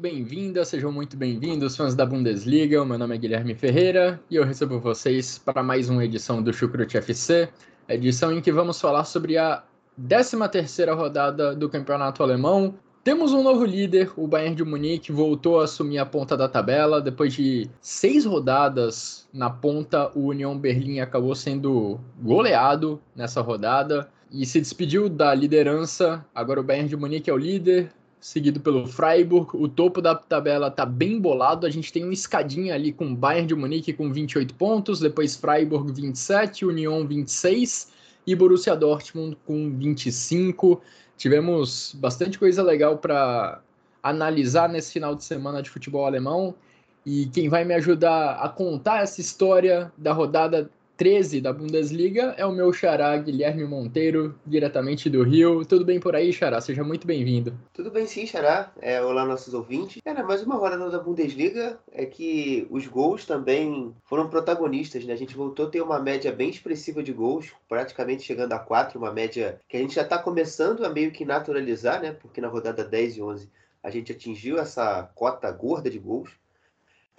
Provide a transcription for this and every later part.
Muito bem-vindas, sejam muito bem-vindos, fãs da Bundesliga. O meu nome é Guilherme Ferreira e eu recebo vocês para mais uma edição do Chucrute FC, edição em que vamos falar sobre a 13ª rodada do Campeonato Alemão. Temos um novo líder, o Bayern de Munique voltou a assumir a ponta da tabela. Depois de seis rodadas na ponta, o União Berlim acabou sendo goleado nessa rodada e se despediu da liderança. Agora o Bayern de Munique é o líder, seguido pelo Freiburg. O topo da tabela tá bem bolado. A gente tem uma escadinha ali com Bayern de Munique com 28 pontos, depois Freiburg 27, Union 26 e Borussia Dortmund com 25. Tivemos bastante coisa legal para analisar nesse final de semana de futebol alemão. E quem vai me ajudar a contar essa história da rodada 13 da Bundesliga é o meu xará Guilherme Monteiro, diretamente do Rio. Tudo bem por aí, xará? Seja muito bem-vindo. Tudo bem sim, xará. É, olá, nossos ouvintes. Era mais uma rodada da Bundesliga é que os gols também foram protagonistas, né? A gente voltou a ter uma média bem expressiva de gols, praticamente chegando a 4, uma média que a gente já está começando a meio que naturalizar, né? Porque na rodada 10 e 11 a gente atingiu essa cota gorda de gols.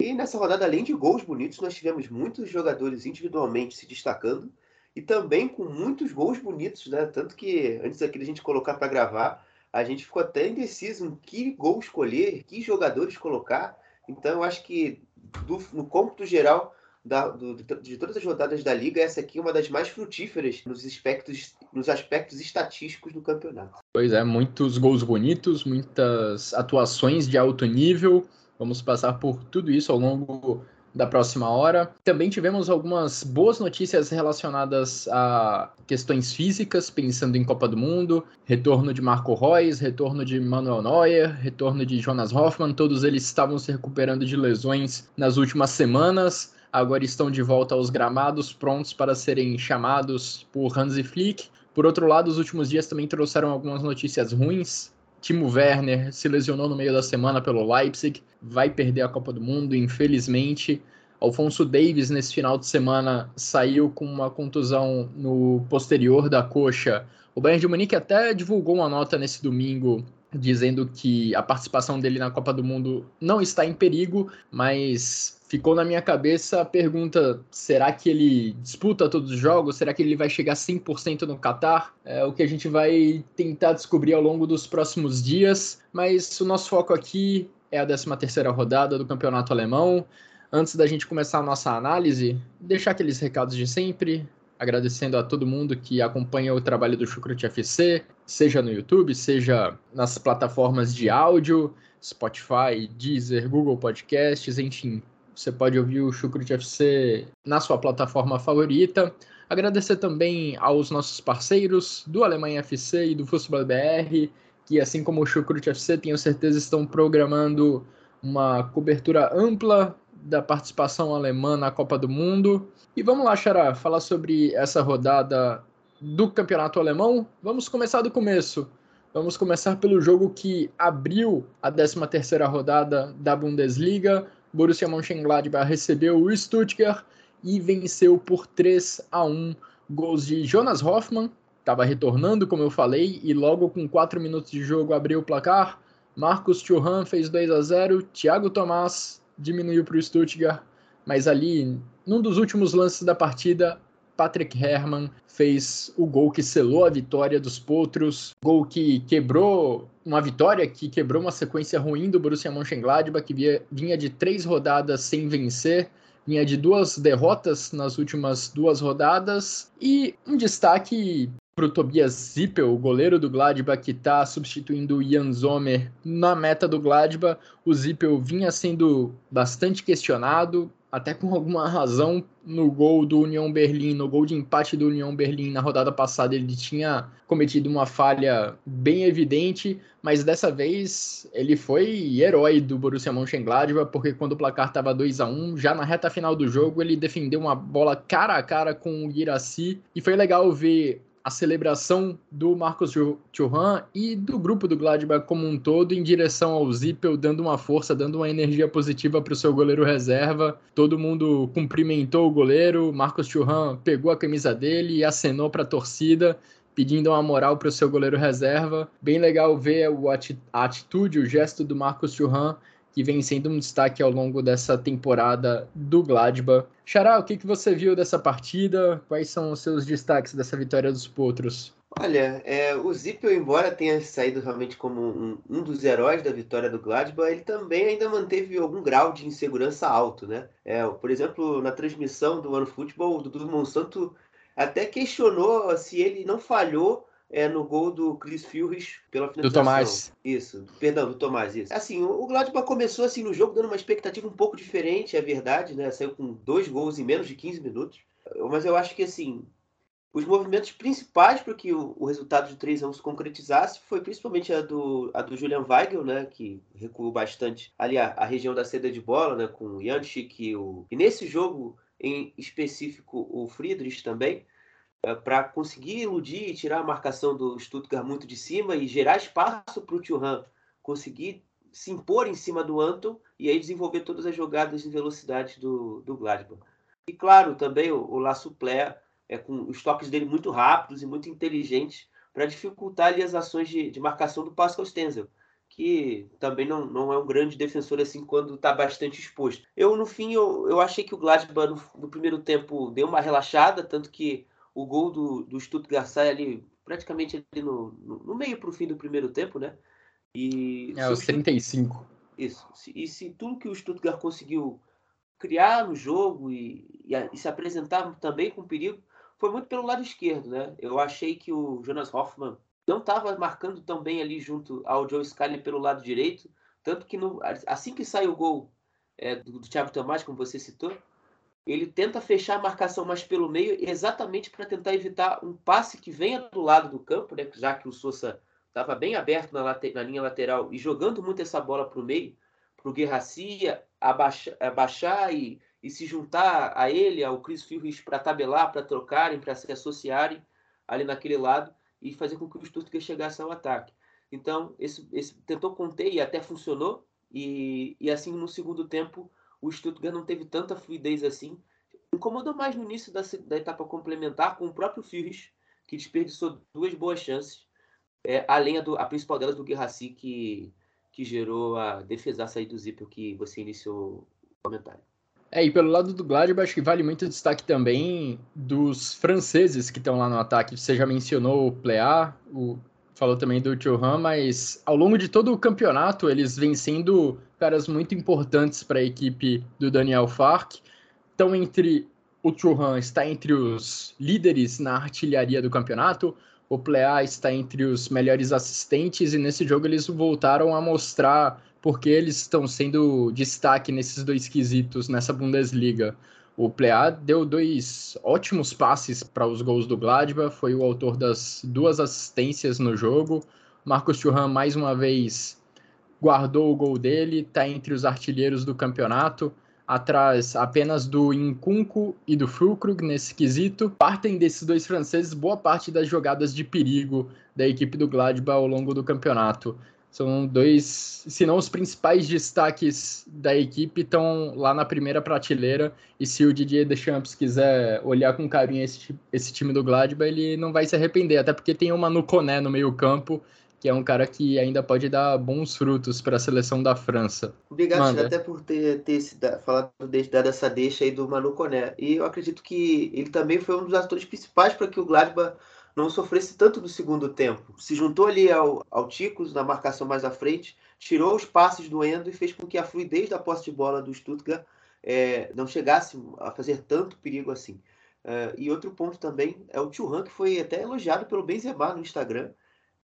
E nessa rodada, além de gols bonitos, nós tivemos muitos jogadores individualmente se destacando e também com muitos gols bonitos, né? Tanto que antes da gente colocar para gravar, a gente ficou até indeciso em que gol escolher, que jogadores colocar. Então, eu acho que do, no cômputo geral da, do, de todas as rodadas da liga, essa aqui é uma das mais frutíferas nos aspectos, nos aspectos estatísticos do campeonato. Pois é, muitos gols bonitos, muitas atuações de alto nível. Vamos passar por tudo isso ao longo da próxima hora. Também tivemos algumas boas notícias relacionadas a questões físicas, pensando em Copa do Mundo, retorno de Marco Reus, retorno de Manuel Neuer, retorno de Jonas Hoffmann, todos eles estavam se recuperando de lesões nas últimas semanas. Agora estão de volta aos gramados, prontos para serem chamados por Hansi Flick. Por outro lado, os últimos dias também trouxeram algumas notícias ruins Timo Werner se lesionou no meio da semana pelo Leipzig, vai perder a Copa do Mundo, infelizmente. Alfonso Davis, nesse final de semana, saiu com uma contusão no posterior da coxa. O Bayern de Munique até divulgou uma nota nesse domingo dizendo que a participação dele na Copa do Mundo não está em perigo, mas ficou na minha cabeça a pergunta: será que ele disputa todos os jogos? Será que ele vai chegar 100% no Qatar? É o que a gente vai tentar descobrir ao longo dos próximos dias, mas o nosso foco aqui é a 13ª rodada do Campeonato Alemão. Antes da gente começar a nossa análise, deixar aqueles recados de sempre, agradecendo a todo mundo que acompanha o trabalho do Chucrute FC, seja no YouTube, seja nas plataformas de áudio, Spotify, Deezer, Google Podcasts, enfim. Você pode ouvir o Chucrute FC na sua plataforma favorita. Agradecer também aos nossos parceiros do Alemanha FC e do Futebol BR, que assim como o Chucrute FC, tenho certeza estão programando uma cobertura ampla da participação alemã na Copa do Mundo. E vamos lá, Xará, falar sobre essa rodada do campeonato alemão. Vamos começar do começo. Vamos começar pelo jogo que abriu a 13ª rodada da Bundesliga. Borussia Mönchengladbach recebeu o Stuttgart e venceu por 3 a 1. Gols de Jonas Hoffmann, estava retornando, como eu falei, e logo com 4 minutos de jogo abriu o placar. Marcos Thuram fez 2 a 0. Thiago Tomás diminuiu para o Stuttgart, mas ali, num dos últimos lances da partida, Patrick Herrmann fez o gol que selou a vitória dos Potros, gol que quebrou uma vitória que quebrou uma sequência ruim do Borussia Mönchengladbach, que vinha de três rodadas sem vencer, vinha de duas derrotas nas últimas duas rodadas, e um destaque para o Tobias Zippel, o goleiro do Gladbach, que está substituindo o Jan Sommer na meta do Gladbach. O Zippel vinha sendo bastante questionado, até com alguma razão, no gol do União Berlim, no gol de empate do União Berlim na rodada passada, ele tinha cometido uma falha bem evidente, mas dessa vez ele foi herói do Borussia Mönchengladbach, porque quando o placar estava 2 a 1 já na reta final do jogo, ele defendeu uma bola cara a cara com o Guirassy, e foi legal ver a celebração do Marcos Thuram e do grupo do Gladbach como um todo em direção ao Zippel, dando uma força, dando uma energia positiva para o seu goleiro reserva. Todo mundo cumprimentou o goleiro, Marcos Thuram pegou a camisa dele e acenou para a torcida, pedindo uma moral para o seu goleiro reserva. Bem legal ver a atitude, o gesto do Marcos Thuram que vem sendo um destaque ao longo dessa temporada do Gladbach. Xará, o que, que você viu dessa partida? Quais são os seus destaques dessa vitória dos Potros? Olha, é, o Zippel, embora tenha saído realmente como um, um, dos heróis da vitória do Gladbach, ele também ainda manteve algum grau de insegurança alto, né? É, por exemplo, na transmissão do Ano Futebol, o Dudu Monsanto até questionou se ele não falhou é no gol do Chris Furris pela finalização. Do Tomás. Isso, perdão, do Tomás, isso. Assim, o Gladbach começou assim no jogo dando uma expectativa um pouco diferente, é verdade, né? Saiu com dois gols em menos de 15 minutos. Mas eu acho que assim, os movimentos principais para que o, o, resultado de 3 a se concretizasse foi principalmente a do, a do Julian Weigel, né, que recuou bastante ali a, a região da seda de bola, né, com o Janchik e o... E nesse jogo em específico o Friedrich também, para conseguir iludir e tirar a marcação do Stuttgart muito de cima e gerar espaço para o Thuram conseguir se impor em cima do Anton e aí desenvolver todas as jogadas de velocidade do, do Gladbach. E claro, também o, o La é, com os toques dele muito rápidos e muito inteligentes para dificultar ali as ações de, de marcação do Pascal Stenzel, que também não, não é um grande defensor assim quando está bastante exposto. Eu, no fim, eu, eu achei que o Gladbach no, no primeiro tempo deu uma relaxada, tanto que o gol do, do Stuttgart sai ali praticamente ali no, no, meio para o fim do primeiro tempo, né? E é, os 35. Isso. E se tudo que o Stuttgart conseguiu criar no jogo e, e, e, se apresentar também com perigo foi muito pelo lado esquerdo, né? Eu achei que o Jonas Hoffmann não estava marcando tão bem ali junto ao Joe Scully pelo lado direito, tanto que no, assim que sai o gol é, do, do Thiago Tomás, como você citou, ele tenta fechar a marcação mais pelo meio, exatamente para tentar evitar um passe que venha do lado do campo, né? já que o Sousa estava bem aberto na, na, linha lateral e jogando muito essa bola para o meio, para o Guerracia abaixar, abaixar e, e, se juntar a ele, ao Chris Furris, para tabelar, para trocarem, para se associarem ali naquele lado e fazer com que o Stuttgart chegasse ao ataque. Então, esse, esse tentou conter e até funcionou, e, e assim no segundo tempo o Stuttgart não teve tanta fluidez assim. Incomodou mais no início da, da etapa complementar com o próprio Fürich, que desperdiçou duas boas chances, é, além do, a principal delas do Guerraci, que, que gerou a defesa sair do Zippel que você iniciou o comentário. É, e pelo lado do Gladbach, acho que vale muito destaque também dos franceses que estão lá no ataque. Você já mencionou o Plea, o, falou também do Thuram, mas ao longo de todo o campeonato eles vêm sendo caras muito importantes para a equipe do Daniel Fark. Então, entre o Churran está entre os líderes na artilharia do campeonato, o Plea está entre os melhores assistentes, e nesse jogo eles voltaram a mostrar porque eles estão sendo destaque nesses dois quesitos nessa Bundesliga. O Plea deu dois ótimos passes para os gols do Gladbach, foi o autor das duas assistências no jogo. Marcos Thuram, mais uma vez, guardou o gol dele, está entre os artilheiros do campeonato, atrás apenas do Incunco e do Fulkrug nesse quesito. Partem desses dois franceses boa parte das jogadas de perigo da equipe do Gladbach ao longo do campeonato. São dois, se não os principais destaques da equipe, estão lá na primeira prateleira. E se o Didier Deschamps quiser olhar com carinho esse, esse time do Gladbach, ele não vai se arrepender, até porque tem uma Nuconé no meio-campo que é um cara que ainda pode dar bons frutos para a seleção da França. Obrigado, até por ter, ter falado dado essa deixa aí do Manu Coné. E eu acredito que ele também foi um dos atores principais para que o Gladbach não sofresse tanto no segundo tempo. Se juntou ali ao, ao Ticos na marcação mais à frente, tirou os passes do Endo e fez com que a fluidez da posse de bola do Stuttgart é, não chegasse a fazer tanto perigo assim. Uh, e outro ponto também é o Thuram, que foi até elogiado pelo Benzema no Instagram,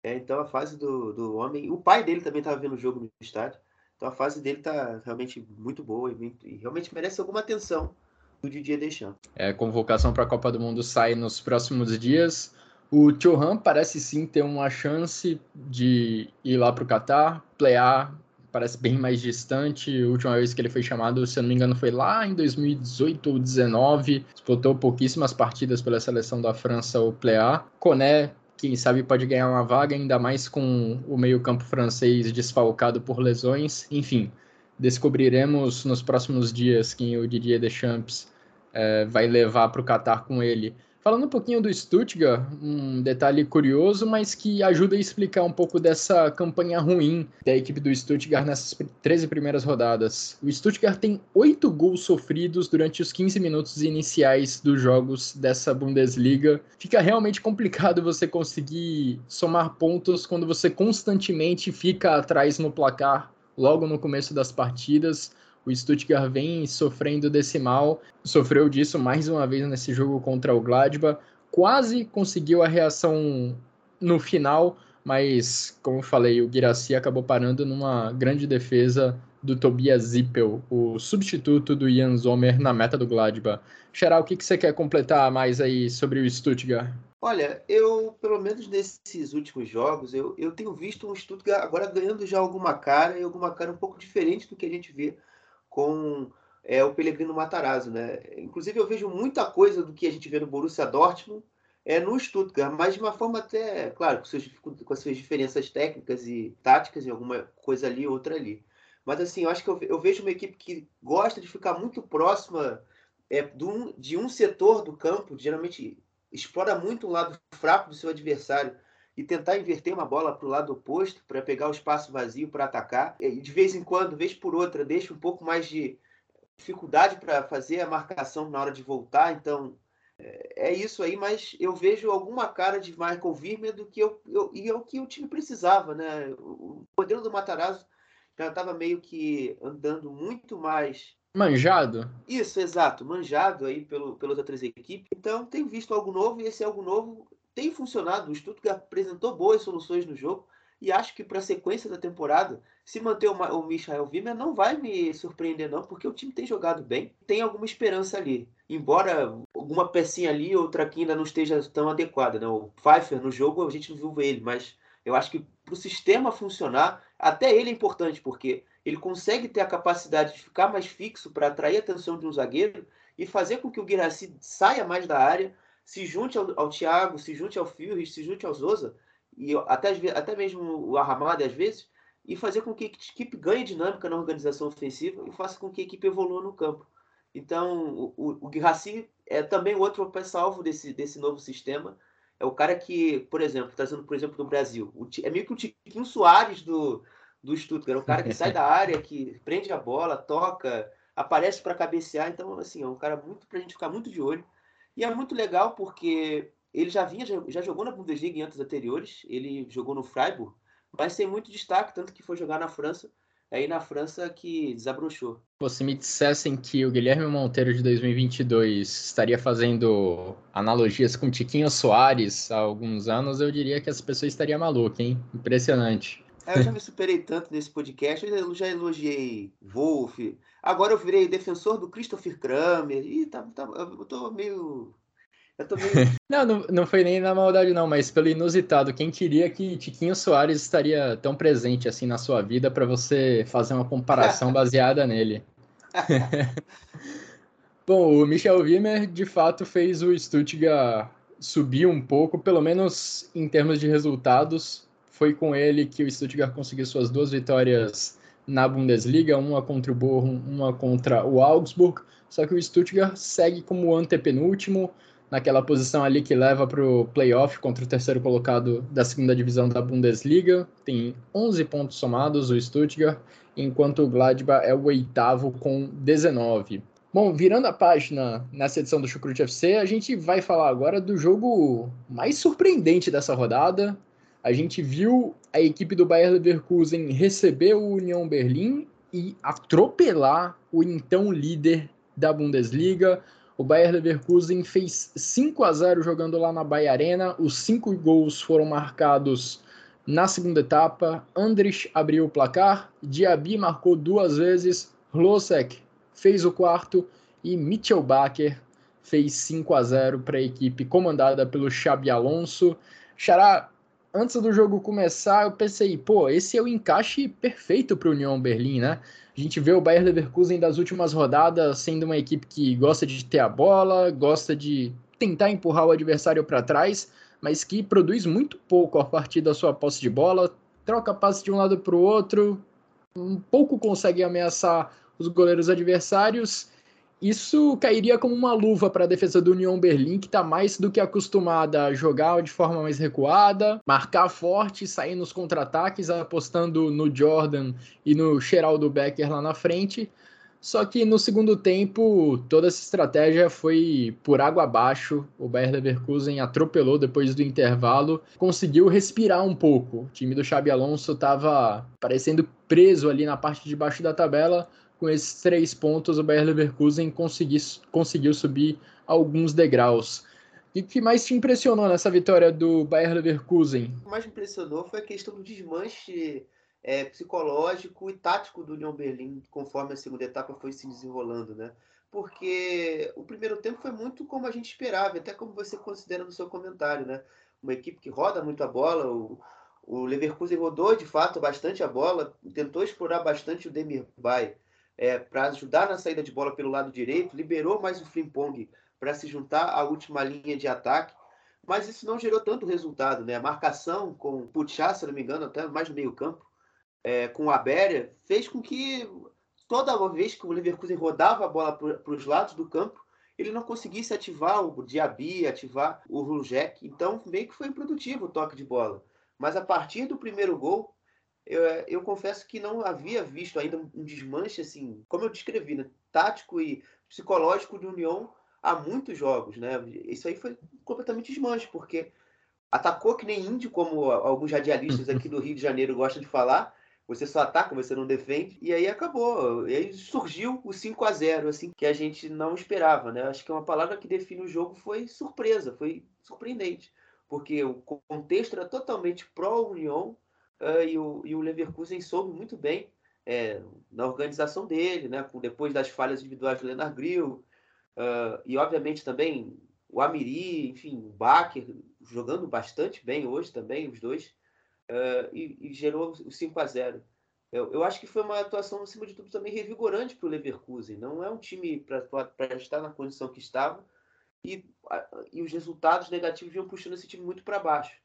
é, então a fase do, do homem. O pai dele também estava vendo o jogo no estádio. Então a fase dele tá realmente muito boa e, e realmente merece alguma atenção do Didier Deschamps. É, convocação para a Copa do Mundo sai nos próximos dias. O Chohan parece sim ter uma chance de ir lá para o Qatar, playar, parece bem mais distante. A última vez que ele foi chamado, se eu não me engano, foi lá em 2018 ou 2019. Disputou pouquíssimas partidas pela seleção da França ou Pléa. Coné, quem sabe, pode ganhar uma vaga, ainda mais com o meio-campo francês desfalcado por lesões. Enfim, descobriremos nos próximos dias quem o Didier Deschamps é, vai levar para o Qatar com ele. Falando um pouquinho do Stuttgart, um detalhe curioso, mas que ajuda a explicar um pouco dessa campanha ruim da equipe do Stuttgart nessas 13 primeiras rodadas. O Stuttgart tem oito gols sofridos durante os 15 minutos iniciais dos jogos dessa Bundesliga. Fica realmente complicado você conseguir somar pontos quando você constantemente fica atrás no placar logo no começo das partidas. O Stuttgart vem sofrendo desse mal, sofreu disso mais uma vez nesse jogo contra o Gladbach, quase conseguiu a reação no final, mas como eu falei, o Guirassy acabou parando numa grande defesa do Tobias Zippel, o substituto do Jan Sommer na meta do Gladbach. Xeral, o que, que você quer completar mais aí sobre o Stuttgart? Olha, eu, pelo menos nesses últimos jogos, eu, eu tenho visto um Stuttgart agora ganhando já alguma cara e alguma cara um pouco diferente do que a gente vê com é, o Pellegrino Matarazzo, né? Inclusive eu vejo muita coisa do que a gente vê no Borussia Dortmund é no Stuttgart, mas de uma forma até, claro, com, com as suas diferenças técnicas e táticas, em alguma coisa ali, outra ali. Mas assim, eu acho que eu, eu vejo uma equipe que gosta de ficar muito próxima é, de, um, de um setor do campo, geralmente explora muito o lado fraco do seu adversário e tentar inverter uma bola para o lado oposto para pegar o espaço vazio para atacar. E de vez em quando, vez por outra, deixa um pouco mais de dificuldade para fazer a marcação na hora de voltar. Então é, é isso aí, mas eu vejo alguma cara de Michael Virmer do que eu, eu e é o que o time precisava, né? O modelo do Matarazzo já estava meio que andando muito mais Manjado? Isso, exato, manjado aí pelo, pelas outras equipes. Então, tem visto algo novo e esse algo novo tem funcionado. O Stuttgart apresentou boas soluções no jogo e acho que para a sequência da temporada, se manter o Michael Wimmer, não vai me surpreender não, porque o time tem jogado bem, tem alguma esperança ali. Embora alguma pecinha ali, outra aqui ainda não esteja tão adequada. Né? O Pfeiffer no jogo a gente não viu ele, mas eu acho que para o sistema funcionar, até ele é importante, porque ele consegue ter a capacidade de ficar mais fixo para atrair a atenção de um zagueiro e fazer com que o Guirassy saia mais da área, se junte ao, ao Thiago, se junte ao Fürich, se junte ao Zosa, e até, até mesmo o Arramada às vezes, e fazer com que a equipe ganhe dinâmica na organização ofensiva e faça com que a equipe evolua no campo. Então, o, o, Guirassi é também outro salvo desse, desse novo sistema. É o cara que, por exemplo, trazendo por exemplo do Brasil, o, é meio que o Tiquinho Soares do, do Stuttgart. É um cara que sai da área, que prende a bola, toca, aparece para cabecear. Então, assim, é um cara muito para a gente ficar muito de olho. E é muito legal porque ele já vinha, já jogou na Bundesliga em anos anteriores, ele jogou no Freiburg, mas sem muito destaque, tanto que foi jogar na França, aí na França que desabrochou. Se me dissessem que o Guilherme Monteiro de 2022 estaria fazendo analogias com Tiquinho Soares há alguns anos, eu diria que essa pessoa estaria maluca, hein? Impressionante. É, eu já me superei tanto nesse podcast, eu já elogiei Wolf. Agora eu virei defensor do Christopher Kramer. E tá, tá, eu tô meio. Meio... não, não, não foi nem na maldade, não, mas pelo inusitado. Quem queria que Tiquinho Soares estaria tão presente assim na sua vida para você fazer uma comparação baseada nele? Bom, o Michel Wimmer de fato fez o Stuttgart subir um pouco, pelo menos em termos de resultados foi com ele que o Stuttgart conseguiu suas duas vitórias na Bundesliga, uma contra o Bochum, uma contra o Augsburg. Só que o Stuttgart segue como antepenúltimo, naquela posição ali que leva para o playoff contra o terceiro colocado da segunda divisão da Bundesliga. Tem 11 pontos somados o Stuttgart, enquanto o Gladbach é o oitavo com 19. Bom, virando a página nessa edição do Chucrute FC, a gente vai falar agora do jogo mais surpreendente dessa rodada, a gente viu a equipe do Bayer Leverkusen receber o União Berlim e atropelar o então líder da Bundesliga. O Bayer Leverkusen fez 5 a 0 jogando lá na Bayer Arena. Os cinco gols foram marcados Na segunda etapa, Andrich abriu o placar, Diaby marcou duas vezes, Hlosek fez o quarto e Mitchell Baker fez 5 a 0 para a equipe comandada pelo Xabi Alonso. Xará, antes do jogo começar, eu pensei, pô, esse é o encaixe perfeito para o União Berlim, né? A gente vê o Bayern Leverkusen das últimas rodadas sendo uma equipe que gosta de ter a bola, gosta de tentar empurrar o adversário para trás, mas que produz muito pouco a partir da sua posse de bola, troca passe de um lado para o outro, um pouco consegue ameaçar os goleiros adversários isso cairia como uma luva para a defesa do União Berlim, que está mais do que acostumada a jogar de forma mais recuada, marcar forte, sair nos contra-ataques, apostando no Jordan e no Geraldo Becker lá na frente. Só que no segundo tempo, toda essa estratégia foi por água abaixo. O Bayer Leverkusen atropelou depois do intervalo, conseguiu respirar um pouco. O time do Xabi Alonso estava parecendo preso ali na parte de baixo da tabela, com esses três pontos, o Bayer Leverkusen consegui, conseguiu subir alguns degraus. O que mais te impressionou nessa vitória do Bayer Leverkusen? O que mais me impressionou foi a questão do desmanche é, psicológico e tático do União Berlim, conforme a segunda etapa foi se desenrolando, né? Porque o primeiro tempo foi muito como a gente esperava, até como você considera no seu comentário, né? Uma equipe que roda muito a bola, o, o Leverkusen rodou de fato bastante a bola, tentou explorar bastante o Demir Bay é, para ajudar na saída de bola pelo lado direito, liberou mais o Frimpong para se juntar à última linha de ataque, mas isso não gerou tanto resultado. Né? A marcação com o Puchá, se não me engano, até mais no meio campo, é, com o Abéria, fez com que toda vez que o Leverkusen rodava a bola para os lados do campo, ele não conseguisse ativar o Diaby, ativar o Rujek. Então, meio que foi improdutivo o toque de bola. Mas a partir do primeiro gol, eu, eu confesso que não havia visto ainda um desmanche, assim, como eu descrevi, né? tático e psicológico de União há muitos jogos, né? Isso aí foi completamente desmanche, porque atacou que nem índio, como alguns radialistas aqui do Rio de Janeiro gostam de falar. Você só ataca, você não defende. E aí acabou. E aí surgiu o 5 a 0 assim, que a gente não esperava, né? Acho que uma palavra que define o jogo foi surpresa, foi surpreendente. Porque o contexto era totalmente pró-União, e, o, e o Leverkusen soube muito bem é, na organização dele, né, depois das falhas individuais do Leonard Grill, uh, e obviamente também o Amiri, enfim, o Baker jogando bastante bem hoje também, os dois, uh, e, e, gerou o 5 a 0 eu, eu, acho que foi uma atuação, acima de tudo, também revigorante para o Leverkusen. Não é um time para estar na condição que estava, e, e os resultados negativos vinham puxando esse time muito para baixo.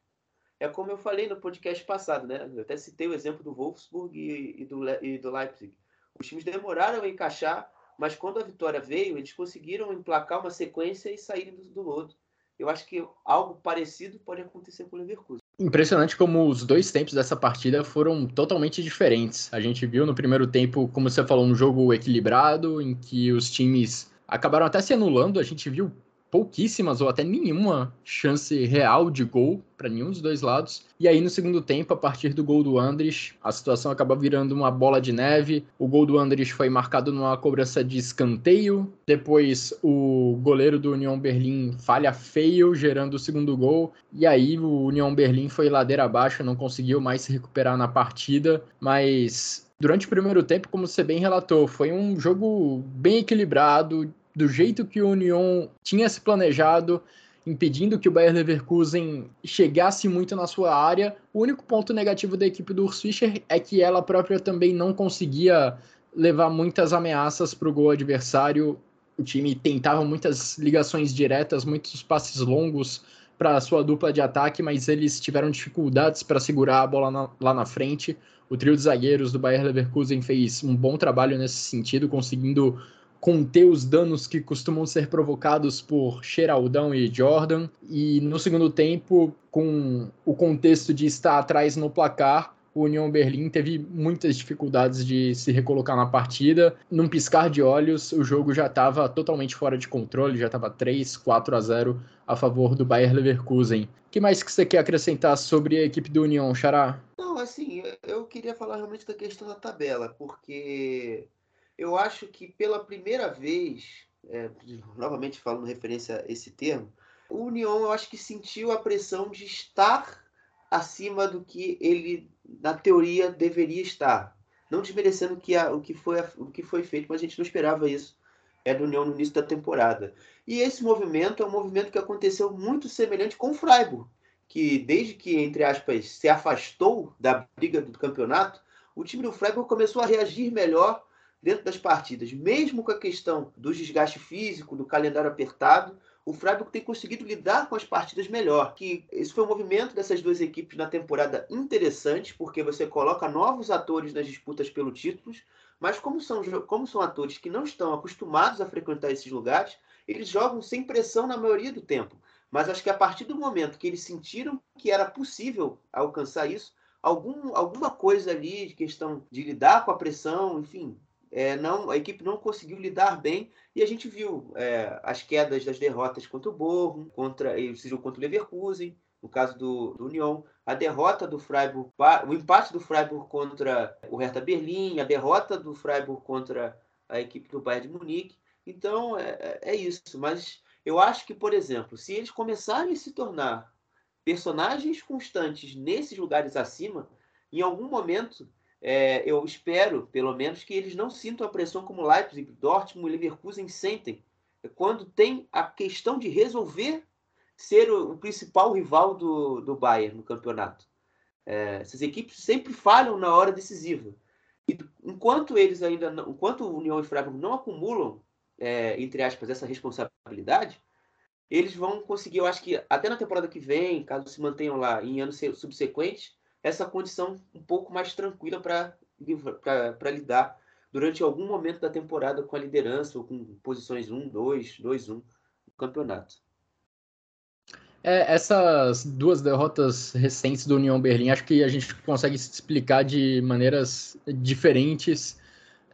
É como eu falei no podcast passado, né? Eu até citei o exemplo do Wolfsburg e, e, do, e do Leipzig. Os times demoraram a encaixar, mas quando a vitória veio, eles conseguiram emplacar uma sequência e saírem do, do lodo. Eu acho que algo parecido pode acontecer com o Leverkusen. Impressionante como os dois tempos dessa partida foram totalmente diferentes. A gente viu no primeiro tempo, como você falou, um jogo equilibrado, em que os times acabaram até se anulando. A gente viu pouquíssimas ou até nenhuma chance real de gol para nenhum dos dois lados. E aí no segundo tempo, a partir do gol do Andres, a situação acaba virando uma bola de neve. O gol do Andres foi marcado numa cobrança de escanteio. Depois o goleiro do União Berlim falha feio, gerando o segundo gol. E aí o União Berlim foi ladeira abaixo, não conseguiu mais se recuperar na partida, mas Durante o primeiro tempo, como você bem relatou, foi um jogo bem equilibrado, do jeito que o Union tinha se planejado, impedindo que o Bayer Leverkusen chegasse muito na sua área. O único ponto negativo da equipe do Urs Fischer é que ela própria também não conseguia levar muitas ameaças para o gol adversário. O time tentava muitas ligações diretas, muitos passes longos para a sua dupla de ataque, mas eles tiveram dificuldades para segurar a bola na, lá na frente. O trio de zagueiros do Bayer Leverkusen fez um bom trabalho nesse sentido, conseguindo conter os danos que costumam ser provocados por Geraldão e Jordan. E no segundo tempo, com o contexto de estar atrás no placar, o União Berlim teve muitas dificuldades de se recolocar na partida. Num piscar de olhos, o jogo já estava totalmente fora de controle, já estava 3, 4 a 0 a favor do Bayer Leverkusen. O que mais que você quer acrescentar sobre a equipe do União, Xará? Não, assim, eu queria falar realmente da questão da tabela, porque eu acho que pela primeira vez, é, novamente falando referência a esse termo, o União eu acho que sentiu a pressão de estar acima do que ele, na teoria, deveria estar. Não desmerecendo que a, o, que foi, o que foi feito, mas a gente não esperava isso é do União no início da temporada. E esse movimento é um movimento que aconteceu muito semelhante com o Freiburg, que desde que, entre aspas, se afastou da briga do campeonato, o time do Freiburg começou a reagir melhor dentro das partidas. Mesmo com a questão do desgaste físico, do calendário apertado, o Freiburg tem conseguido lidar com as partidas melhor. Que esse foi um movimento dessas duas equipes na temporada interessante, porque você coloca novos atores nas disputas pelo título, mas como são, como são atores que não estão acostumados a frequentar esses lugares, eles jogam sem pressão na maioria do tempo. Mas acho que a partir do momento que eles sentiram que era possível alcançar isso, algum, alguma coisa ali de questão de lidar com a pressão, enfim, é, não, a equipe não conseguiu lidar bem e a gente viu é, as quedas das derrotas contra o Borrom, contra, jogo contra o Leverkusen, no caso do, do Union, a derrota do Freiburg, o empate do Freiburg contra o Hertha Berlim, a derrota do Freiburg contra a equipe do Bayern de Munique. Então é, é, é isso, mas eu acho que, por exemplo, se eles começarem a se tornar personagens constantes nesses lugares acima, em algum momento é, eu espero, pelo menos, que eles não sintam a pressão como Leipzig, Dortmund e Leverkusen sentem quando tem a questão de resolver ser o, o principal rival do, do Bayern no campeonato. É, essas equipes sempre falham na hora decisiva. E enquanto eles ainda, não, enquanto União e Freiburg não acumulam, é, entre aspas, essa responsabilidade, eles vão conseguir, eu acho que até na temporada que vem, caso se mantenham lá em anos subsequentes, essa condição um pouco mais tranquila para lidar durante algum momento da temporada com a liderança ou com posições 1, 2, 2, 1 no campeonato. É, essas duas derrotas recentes do União Berlim, acho que a gente consegue explicar de maneiras diferentes.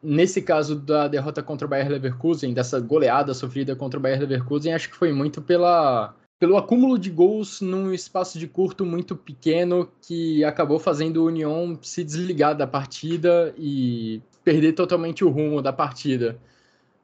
Nesse caso da derrota contra o Bayer Leverkusen, dessa goleada sofrida contra o Bayer Leverkusen, acho que foi muito pela pelo acúmulo de gols num espaço de curto muito pequeno que acabou fazendo o União se desligar da partida e perder totalmente o rumo da partida.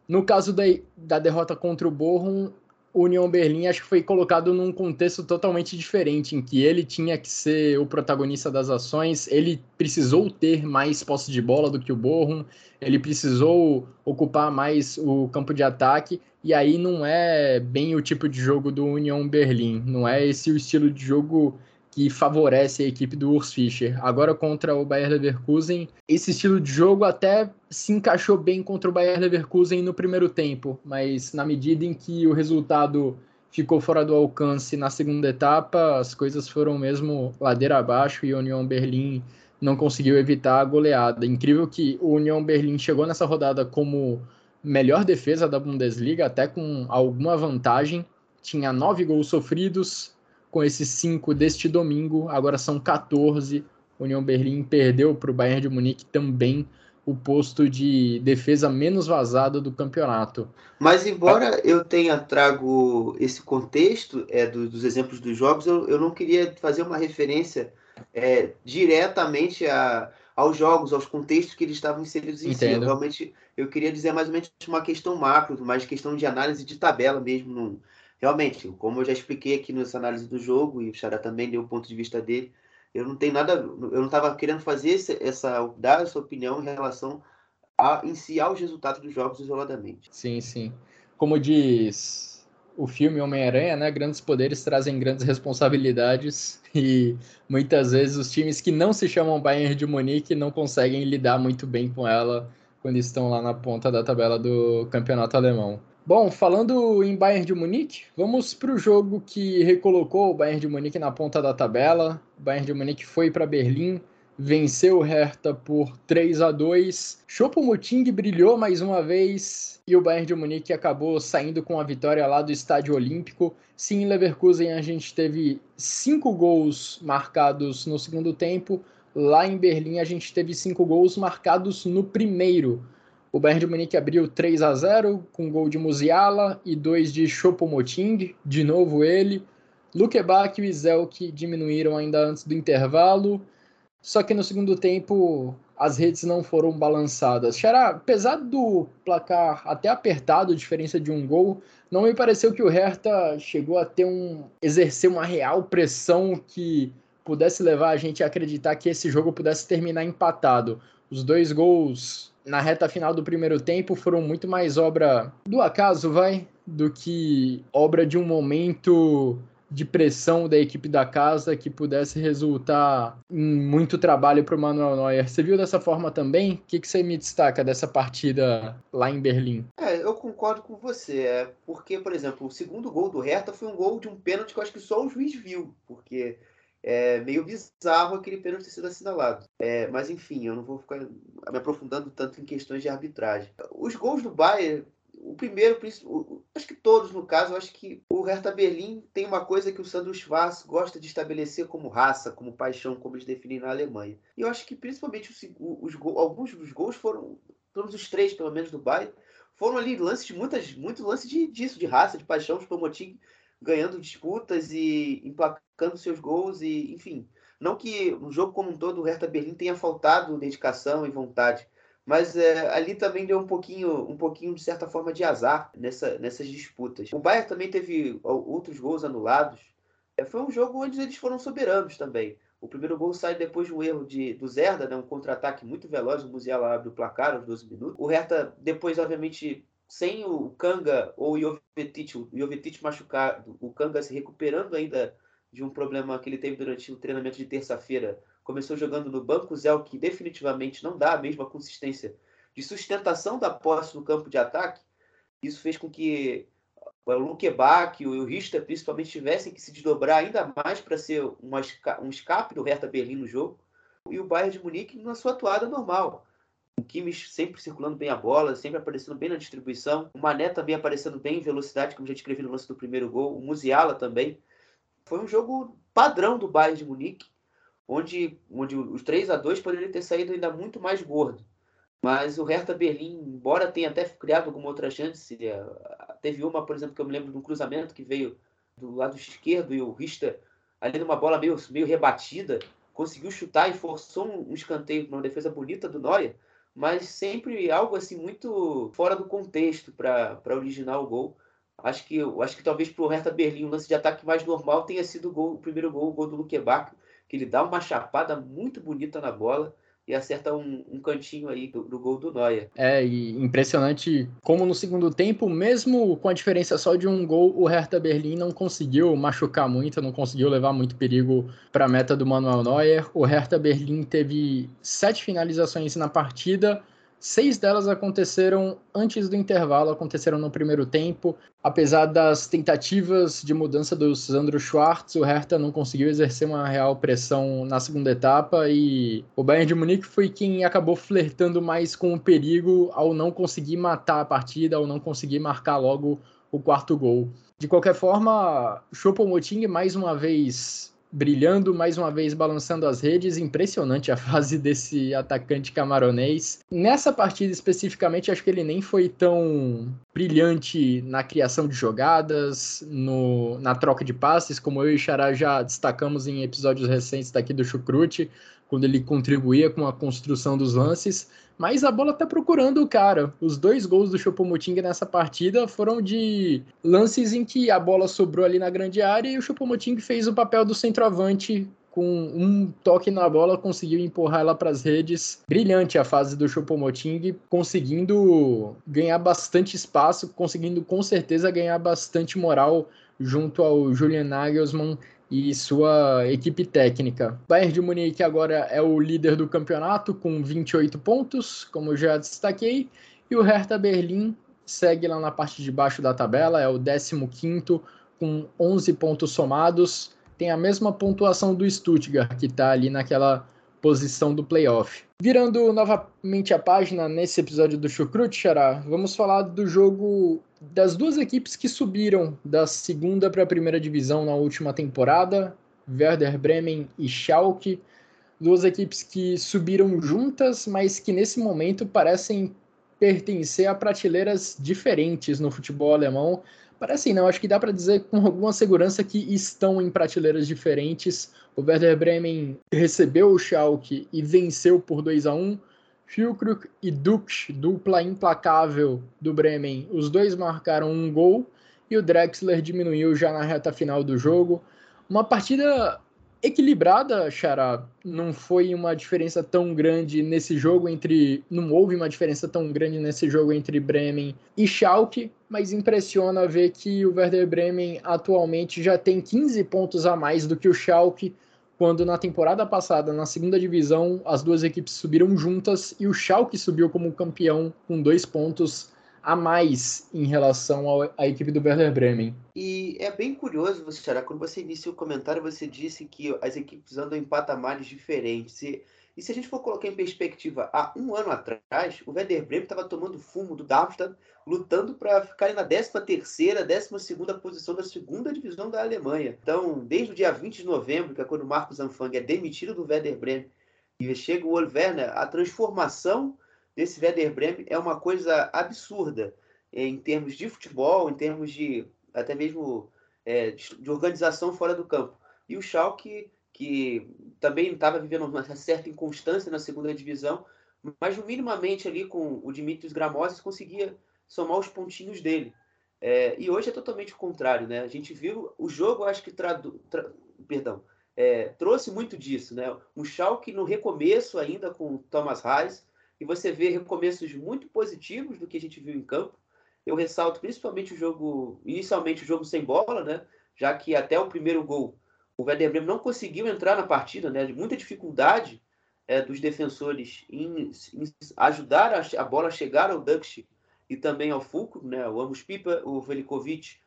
No caso da, da derrota contra o Bochum, o União Berlim acho que foi colocado num contexto totalmente diferente, em que ele tinha que ser o protagonista das ações, ele precisou ter mais posse de bola do que o Bochum, ele precisou ocupar mais o campo de ataque, e aí não é bem o tipo de jogo do União Berlim, não é esse o estilo de jogo que favorece a equipe do Urs Fischer. Agora contra o Bayer Leverkusen, esse estilo de jogo até se encaixou bem contra o Bayer Leverkusen no primeiro tempo, mas na medida em que o resultado ficou fora do alcance na segunda etapa, as coisas foram mesmo ladeira abaixo e a União Berlim não conseguiu evitar a goleada. Incrível que o União Berlim chegou nessa rodada como melhor defesa da Bundesliga, até com alguma vantagem. Tinha nove gols sofridos, com esses cinco deste domingo, agora são 14. União Berlim perdeu para o Bayern de Munique também o posto de defesa menos vazado do campeonato. Mas embora eu tenha trago esse contexto é, do, dos exemplos dos jogos, eu, eu não queria fazer uma referência é, diretamente a, aos jogos, aos contextos que eles estavam inseridos em Entendo. si. realmente eu queria dizer mais ou menos uma questão macro, mais questão de análise de tabela mesmo, num, realmente, como eu já expliquei aqui nessa análise do jogo, e o Xará também deu o ponto de vista dele, eu não tenho nada, eu não estava querendo fazer esse, essa, dar essa opinião em relação a, si aos resultados dos jogos isoladamente. Sim, sim. Como diz o filme Homem-Aranha, né? Grandes poderes trazem grandes responsabilidades e muitas vezes os times que não se chamam Bayern de Munique não conseguem lidar muito bem com ela quando estão lá na ponta da tabela do campeonato alemão. Bom, falando em Bayern de Munique, vamos para o jogo que recolocou o Bayern de Munique na ponta da tabela. O Bayern de Munique foi para Berlim, venceu o Hertha por 3 a 2. Choupo-Moting brilhou mais uma vez e o Bayern de Munique acabou saindo com a vitória lá do Estádio Olímpico. Sim, em Leverkusen a gente teve cinco gols marcados no segundo tempo. Lá em Berlim a gente teve cinco gols marcados no primeiro. O Bayern de Munique abriu 3 a 0 com gol de Musiala e dois de Choupo-Moting, de novo ele. Luke Bach e Zelk diminuíram ainda antes do intervalo, só que no segundo tempo as redes não foram balançadas. Xará, apesar do placar até apertado, diferença de um gol, não me pareceu que o Hertha chegou a ter um exercer uma real pressão que pudesse levar a gente a acreditar que esse jogo pudesse terminar empatado. Os dois gols na reta final do primeiro tempo foram muito mais obra do acaso, vai, do que obra de um momento de pressão da equipe da casa que pudesse resultar em muito trabalho para o Manuel Neuer. Você viu dessa forma também? O que, que você me destaca dessa partida lá em Berlim? É, eu concordo com você. É porque, por exemplo, o segundo gol do Hertha foi um gol de um pênalti que eu acho que só o juiz viu, porque é meio bizarro aquele pênalti ter sido assinalado. É, mas enfim, eu não vou ficar me aprofundando tanto em questões de arbitragem. Os gols do Bayern, o primeiro, acho que todos no caso, acho que o Hertha Berlim tem uma coisa que o Sandro Schwarz gosta de estabelecer como raça, como paixão, como eles definem na Alemanha. E eu acho que principalmente os, os, alguns dos gols foram, todos os três pelo menos do Bayern, foram ali lances de muitas, muito lance de, disso, de raça, de paixão, de Pomoting ganhando disputas e emplacando seus gols e, enfim, não que no jogo como um todo o Hertha Berlim tenha faltado dedicação e vontade, mas é, ali também deu um pouquinho, um pouquinho de certa forma de azar nessa, nessas disputas. O Bayern também teve outros gols anulados. É, foi um jogo onde eles foram soberanos também. O primeiro gol sai depois de um erro de, do Zerda, né, um contra-ataque muito veloz. O Musiala abre o placar aos 12 minutos. O Hertha, depois, obviamente, sem o Kanga ou o Jovetic, o Jovetic machucado, o Kanga se recuperando ainda de um problema que ele teve durante o treinamento de terça-feira, começou jogando no banco, Zé, que definitivamente não dá a mesma consistência de sustentação da posse no campo de ataque. Isso fez com que o Luke Bach e o Richter principalmente tivessem que se desdobrar ainda mais para ser uma, um escape do Hertha Berlim no jogo. E o Bayern de Munique na sua atuada normal o Kimmich sempre circulando bem a bola, sempre aparecendo bem na distribuição. O Mané também aparecendo bem em velocidade, como já descrevi no lance do primeiro gol. O Musiala também. Foi um jogo padrão do Bayern de Munique, onde, onde os 3 a 2 poderiam ter saído ainda muito mais gordo. Mas o Hertha Berlim, embora tenha até criado alguma outra chance, é, teve uma, por exemplo, que eu me lembro de um cruzamento que veio do lado esquerdo e o Richter, ali numa bola meio, meio rebatida, conseguiu chutar e forçou um escanteio, uma defesa bonita do Neuer, mas sempre algo assim muito fora do contexto para originar o gol. Acho que, acho que talvez para o Hertha Berlim o lance de ataque mais normal tenha sido o, gol, o primeiro gol, o gol do Luque que ele dá uma chapada muito bonita na bola e acerta um, um cantinho aí do, do, gol do Neuer. É, e impressionante como no segundo tempo, mesmo com a diferença só de um gol, o Hertha Berlim não conseguiu machucar muito, não conseguiu levar muito perigo para a meta do Manuel Neuer. O Hertha Berlim teve sete finalizações na partida, Seis delas aconteceram antes do intervalo, aconteceram no primeiro tempo. Apesar das tentativas de mudança do Sandro Schwartz, o Hertha não conseguiu exercer uma real pressão na segunda etapa e o Bayern de Munique foi quem acabou flertando mais com o perigo ao não conseguir matar a partida, ao não conseguir marcar logo o quarto gol. De qualquer forma, Choupo-Moting mais uma vez brilhando mais uma vez, balançando as redes. Impressionante a fase desse atacante camaronês. Nessa partida especificamente, acho que ele nem foi tão brilhante na criação de jogadas, no, na troca de passes, como eu e Xará já destacamos em episódios recentes daqui do Chucrute, quando ele contribuía com a construção dos lances mas a bola tá procurando o cara. Os dois gols do Choupo-Moting nessa partida foram de lances em que a bola sobrou ali na grande área e o Choupo-Moting fez o papel do centroavante com um toque na bola, conseguiu empurrar ela para as redes. Brilhante a fase do Choupo-Moting, conseguindo ganhar bastante espaço, conseguindo com certeza ganhar bastante moral junto ao Julian Nagelsmann e sua equipe técnica. Bayern de Munique agora é o líder do campeonato com 28 pontos, como já destaquei, e o Hertha Berlim segue lá na parte de baixo da tabela, é o 15º com 11 pontos somados, tem a mesma pontuação do Stuttgart, que está ali naquela posição do playoff. Virando novamente a página nesse episódio do Chucrute, Xará, vamos falar do jogo das duas equipes que subiram da segunda para a primeira divisão na última temporada, Werder Bremen e Schalke, duas equipes que subiram juntas, mas que nesse momento parecem pertencer a prateleiras diferentes no futebol alemão. Parece não, acho que dá para dizer com alguma segurança que estão em prateleiras diferentes. O Werder Bremen recebeu o Schalke e venceu por 2 a 1 Füllkrug e Dux, dupla implacável do Bremen, os dois marcaram um gol e o Drexler diminuiu já na reta final do jogo. Uma partida equilibrada, Xará. Não foi uma diferença tão grande nesse jogo entre. Não houve uma diferença tão grande nesse jogo entre Bremen e Schalke, mas impressiona ver que o Werder Bremen atualmente já tem 15 pontos a mais do que o Schalke, quando na temporada passada, na segunda divisão, as duas equipes subiram juntas e o Schalke subiu como campeão com dois pontos a mais em relação à equipe do Werder Bremen. E é bem curioso, você será quando você iniciou o comentário, você disse que as equipes andam em patamares diferentes. E, e se a gente for colocar em perspectiva, há um ano atrás, o Werder Bremen estava tomando fumo do Darmstadt, lutando para ficar na 13ª, 12ª posição da segunda divisão da Alemanha. Então, desde o dia 20 de novembro, que é quando o Marcos Anfang é demitido do Werder Bremen, e chega o Olverner, a transformação desse Werder Bremen é uma coisa absurda em termos de futebol, em termos de até mesmo é, de organização fora do campo. E o Schalke, que também estava vivendo uma certa inconstância na segunda divisão, mas minimamente ali com o Dimitrios Gramosis conseguia somar os pontinhos dele. É, e hoje é totalmente o contrário, né? A gente viu o jogo, acho que tradu, tra, perdão, é, trouxe muito disso, né? Um Schalke no recomeço ainda com Thomas Reis, e você vê recomeços muito positivos do que a gente viu em campo. Eu ressalto principalmente o jogo, inicialmente o jogo sem bola, né? Já que até o primeiro gol o Werder Bremen não conseguiu entrar na partida, né? Muita dificuldade é, dos defensores em, em ajudar a, a, bola a chegar ao Dux e também ao Fulcro, né? O Amos Pipa, o Velikovic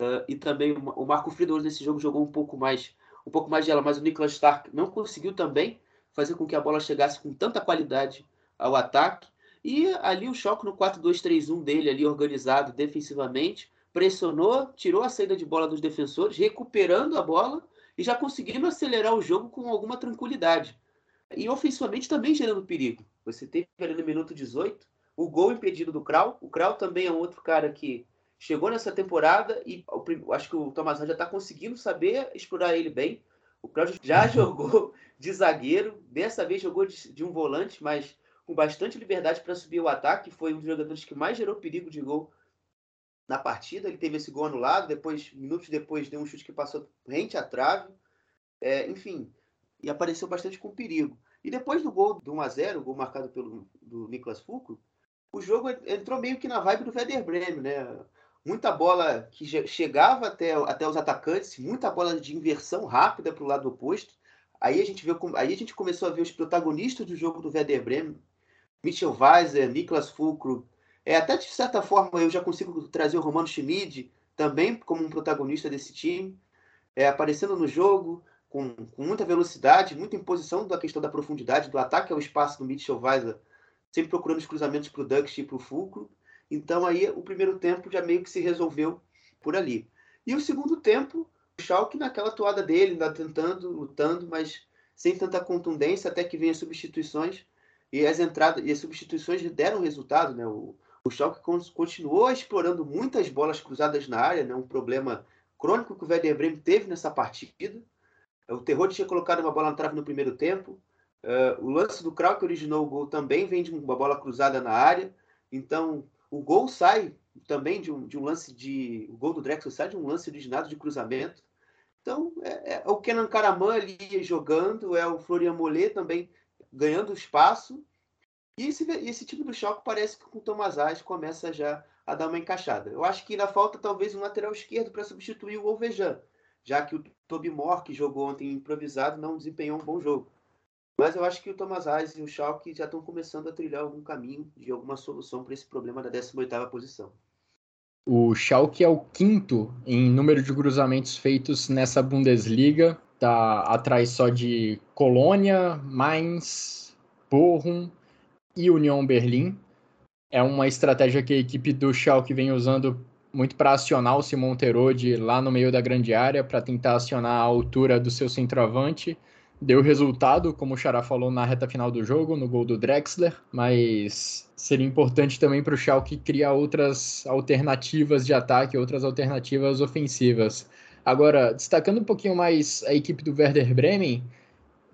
uh, e também o Marco Friedel nesse jogo jogou um pouco mais, um pouco mais de ela, mas o Niklas Stark não conseguiu também fazer com que a bola chegasse com tanta qualidade ao ataque. E ali o choque no 4-2-3-1 dele, ali organizado defensivamente, pressionou, tirou a saída de bola dos defensores, recuperando a bola e já conseguindo acelerar o jogo com alguma tranquilidade. E ofensivamente também gerando perigo. Você teve ali no minuto 18 o gol impedido do Krau. O Krau também é um outro cara que chegou nessa temporada e acho que o Thomas já está conseguindo saber explorar ele bem. O Krau já jogou de zagueiro, dessa vez jogou de, de um volante, mas com bastante liberdade para subir o ataque, foi um dos jogadores que mais gerou perigo de gol na partida. Ele teve esse gol anulado, depois, minutos depois, deu um chute que passou rente à trave. É, enfim, e apareceu bastante com perigo. E depois do gol do 1x0, o gol marcado pelo do Niklas Fulcro, o jogo entrou meio que na vibe do Werder Bremen, né? Muita bola que chegava até, até os atacantes, muita bola de inversão rápida para o lado oposto. Aí a gente viu, aí a gente começou a ver os protagonistas do jogo do Werder Bremen Mitchell Weiser, Niklas Fulcro. É, até de certa forma eu já consigo trazer o Romano Schmid também como um protagonista desse time, é, aparecendo no jogo com, com, muita velocidade, muita imposição da questão da profundidade, do ataque ao espaço do Mitchell Weiser, sempre procurando os cruzamentos para o Dux e para o Fulcro. Então aí o primeiro tempo já meio que se resolveu por ali. E o segundo tempo, o Schalke naquela toada dele, ainda tentando, lutando, mas sem tanta contundência, até que vem as substituições e as entradas e as substituições deram resultado, né? O, o Schalke continuou explorando muitas bolas cruzadas na área, né? Um problema crônico que o Werder Bremen teve nessa partida. O terror ter colocado uma bola na trave no primeiro tempo. Uh, o lance do Krau que originou o gol também vem de uma bola cruzada na área. Então, o gol sai também de um, de um lance de. O gol do Drexel sai de um lance originado de cruzamento. Então, é, é o Kenan Karaman ali jogando, é o Florian Mollet também ganhando espaço. E esse, esse tipo de choque parece que com o Tomás Ais começa já a dar uma encaixada. Eu acho que ainda falta talvez um lateral esquerdo para substituir o Alvejan, já que o Toby Moore, que jogou ontem improvisado, não desempenhou um bom jogo. Mas eu acho que o Thomas Reis e o Schalke já estão começando a trilhar algum caminho de alguma solução para esse problema da 18ª posição. O Schalke é o quinto em número de cruzamentos feitos nessa Bundesliga, tá atrás só de Colônia, Mainz, Bochum e União Berlim. É uma estratégia que a equipe do Schalke vem usando muito para acionar o Simon Terode lá no meio da grande área, para tentar acionar a altura do seu centroavante. Deu resultado, como o Xará falou na reta final do jogo, no gol do Drexler, mas seria importante também para o Schalke criar outras alternativas de ataque, outras alternativas ofensivas. Agora, destacando um pouquinho mais a equipe do Werder Bremen,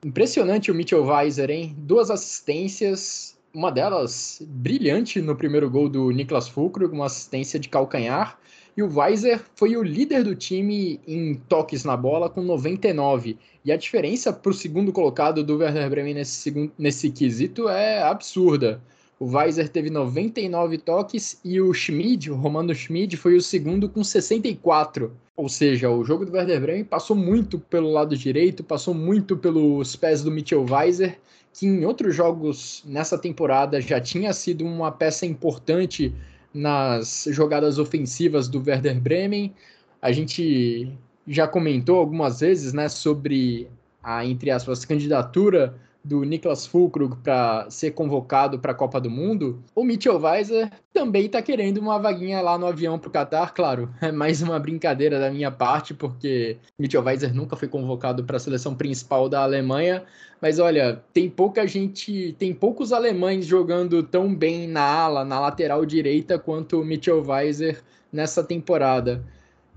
impressionante o Mitchell Weiser, hein? Duas assistências, uma delas brilhante no primeiro gol do Niklas Fulkrug, uma assistência de calcanhar, e o Weiser foi o líder do time em toques na bola com 99. E a diferença para o segundo colocado do Werder Bremen nesse, segundo, nesse quesito é absurda. O Weiser teve 99 toques e o Schmid, o Romano Schmid, foi o segundo com 64. Ou seja, o jogo do Werder Bremen passou muito pelo lado direito, passou muito pelos pés do Mitchell Weiser, que em outros jogos nessa temporada já tinha sido uma peça importante nas jogadas ofensivas do Werder Bremen. A gente já comentou algumas vezes né, sobre a, entre aspas, candidatura do Niklas Fulkrug para ser convocado para a Copa do Mundo, o Mitchell Weiser também está querendo uma vaguinha lá no avião para o Qatar, claro. É mais uma brincadeira da minha parte, porque Mitchell Weiser nunca foi convocado para a seleção principal da Alemanha. Mas olha, tem pouca gente, tem poucos alemães jogando tão bem na ala, na lateral direita, quanto o Mitchell Weiser nessa temporada.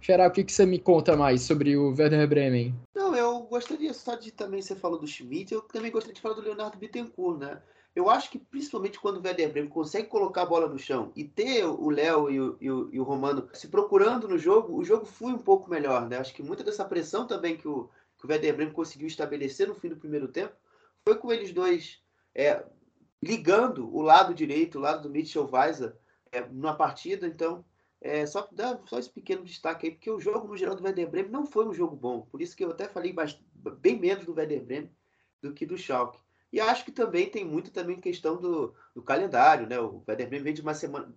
Xará, o que, que você me conta mais sobre o Werder Bremen? Não, eu gostaria só de também, você falou do Schmidt, eu também gostaria de falar do Leonardo Bittencourt, né? Eu acho que principalmente quando o Werder Bremen consegue colocar a bola no chão e ter o Léo e o, e, e o, Romano se procurando no jogo, o jogo flui um pouco melhor, né? Acho que muita dessa pressão também que o, que o Bremen conseguiu estabelecer no fim do primeiro tempo foi com eles dois é, ligando o lado direito, o lado do Mitchell Weiser é, numa partida, então é, só só esse pequeno destaque aí, porque o jogo no geral do Werder Bremen não foi um jogo bom. Por isso que eu até falei bem menos do Werder Bremen do que do Schalke. E acho que também tem muito também questão do, do calendário, né? O Werder Bremen vem de uma semana,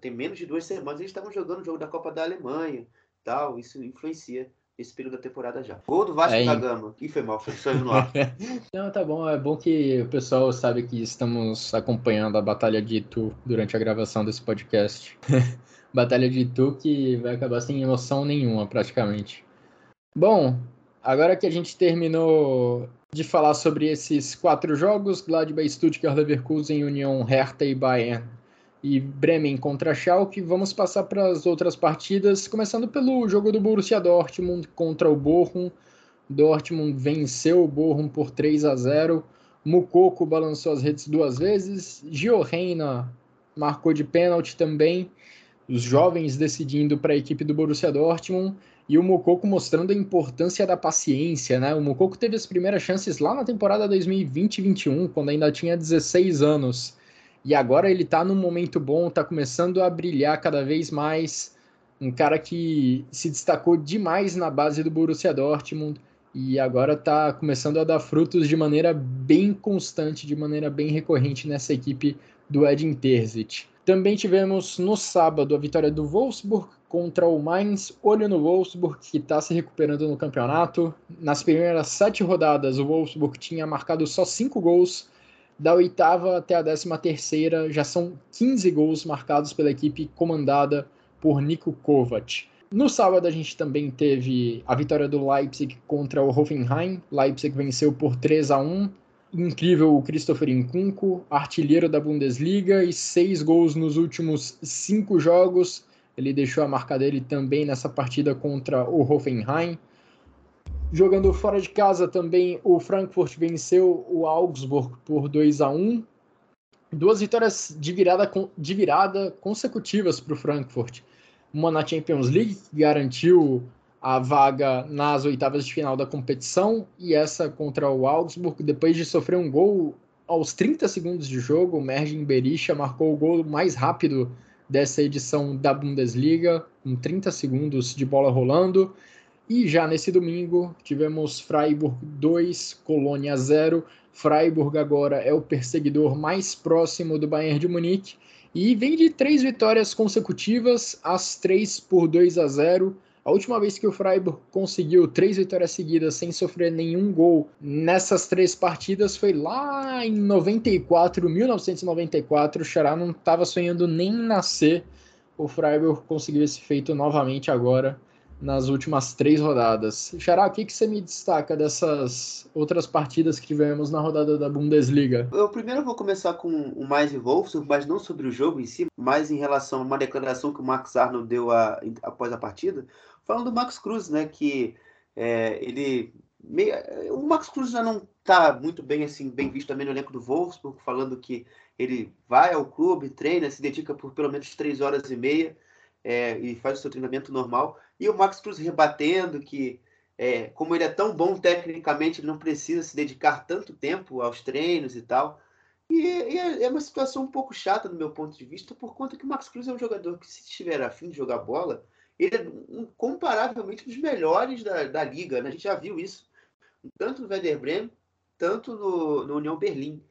tem menos de duas semanas, eles estavam jogando o jogo da Copa da Alemanha, tal, isso influencia esse período da temporada já. Gol do Vasco é, da Gama. Ih, foi mal, foi só no ar. Não, tá bom. É bom que o pessoal sabe que estamos acompanhando a Batalha de Itu durante a gravação desse podcast. Batalha de Itu que vai acabar sem emoção nenhuma, praticamente. Bom, agora que a gente terminou de falar sobre esses quatro jogos, Gladbach, Stuttgart, Leverkusen, Union, Hertha e Bayern e Bremen contra Schalke, vamos passar para as outras partidas, começando pelo jogo do Borussia Dortmund contra o Bochum. Dortmund venceu o Bochum por 3 a 0. Mukoko balançou as redes duas vezes, Gio Reina marcou de pênalti também os jovens decidindo para a equipe do Borussia Dortmund e o Mococo mostrando a importância da paciência, né? O Mococo teve as primeiras chances lá na temporada 2020-21, quando ainda tinha 16 anos. E agora ele está num momento bom, está começando a brilhar cada vez mais. Um cara que se destacou demais na base do Borussia Dortmund e agora está começando a dar frutos de maneira bem constante, de maneira bem recorrente nessa equipe do Edin Terzic. Também tivemos no sábado a vitória do Wolfsburg contra o Mainz. Olho no Wolfsburg, que está se recuperando no campeonato. Nas primeiras sete rodadas, o Wolfsburg tinha marcado só cinco gols. Da oitava até a décima terceira, já são 15 gols marcados pela equipe comandada por Niko Kovac. No sábado, a gente também teve a vitória do Leipzig contra o Hoffenheim. Leipzig venceu por 3 a 1 incrível o Christopher Nkunku, artilheiro da Bundesliga e seis gols nos últimos cinco jogos. Ele deixou a marca dele também nessa partida contra o Hoffenheim. Jogando fora de casa também, o Frankfurt venceu o Augsburg por 2 a 1 Duas vitórias de virada, de virada consecutivas para o Frankfurt. Uma na Champions League, que garantiu a vaga nas oitavas de final da competição e essa contra o Augsburg, depois de sofrer um gol aos 30 segundos de jogo, o Mergin Berisha marcou o gol mais rápido dessa edição da Bundesliga, com 30 segundos de bola rolando. E já nesse domingo tivemos Freiburg 2, Colônia 0. Freiburg agora é o perseguidor mais próximo do Bayern de Munique e vem de três vitórias consecutivas, as três por 2 a 0 a última vez que o Freiburg conseguiu três vitórias seguidas sem sofrer nenhum gol nessas três partidas foi lá em 94, 1994. O Xará não estava sonhando nem nascer. O Freiburg conseguiu esse feito novamente agora nas últimas três rodadas. Xará, o que, que você me destaca dessas outras partidas que tivemos na rodada da Bundesliga? Eu primeiro vou começar com o mais e Wolfsburg, mas não sobre o jogo em si, mas em relação a uma declaração que o Max Arnold deu a, após a partida, falando do Max Cruz, né, que é, ele meio, o Max Cruz já não está muito bem assim bem visto também no elenco do Wolfsburg, falando que ele vai ao clube, treina, se dedica por pelo menos três horas e meia é, e faz o seu treinamento normal. E o Max Cruz rebatendo que, é, como ele é tão bom tecnicamente, ele não precisa se dedicar tanto tempo aos treinos e tal. E, e é, é uma situação um pouco chata do meu ponto de vista, por conta que o Max Cruz é um jogador que, se estiver afim de jogar bola, ele é um, comparavelmente dos melhores da, da liga. Né? A gente já viu isso, tanto no Werder Bremen, tanto no, no União Berlim.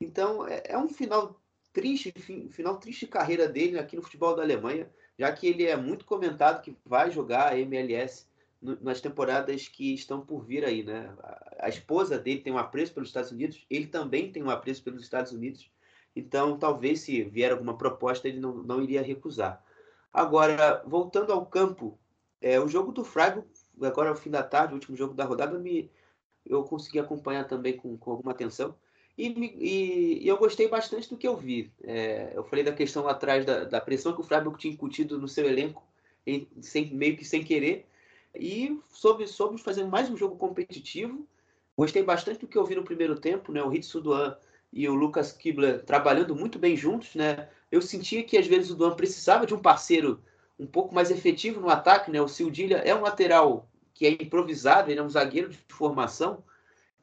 Então, é, é um final triste, final triste de carreira dele aqui no futebol da Alemanha, já que ele é muito comentado que vai jogar a MLS no, nas temporadas que estão por vir aí, né? A, a, esposa dele tem um apreço pelos Estados Unidos, ele também tem um apreço pelos Estados Unidos, então talvez se vier alguma proposta ele não, não iria recusar. Agora, voltando ao campo, é, o jogo do Freiburg, agora ao fim da tarde, o último jogo da rodada, me, eu consegui acompanhar também com, com alguma atenção. E, e, e, eu gostei bastante do que eu vi. É, eu falei da questão atrás da, da, pressão que o Freiburg tinha incutido no seu elenco, em, sem, meio que sem querer, e soube, soube fazer mais um jogo competitivo. Gostei bastante do que eu vi no primeiro tempo, né? O Ritsu Duan e o Lucas Kibler trabalhando muito bem juntos, né? Eu sentia que às vezes o Duan precisava de um parceiro um pouco mais efetivo no ataque, né? O Sildilha é um lateral que é improvisado, ele é um zagueiro de formação,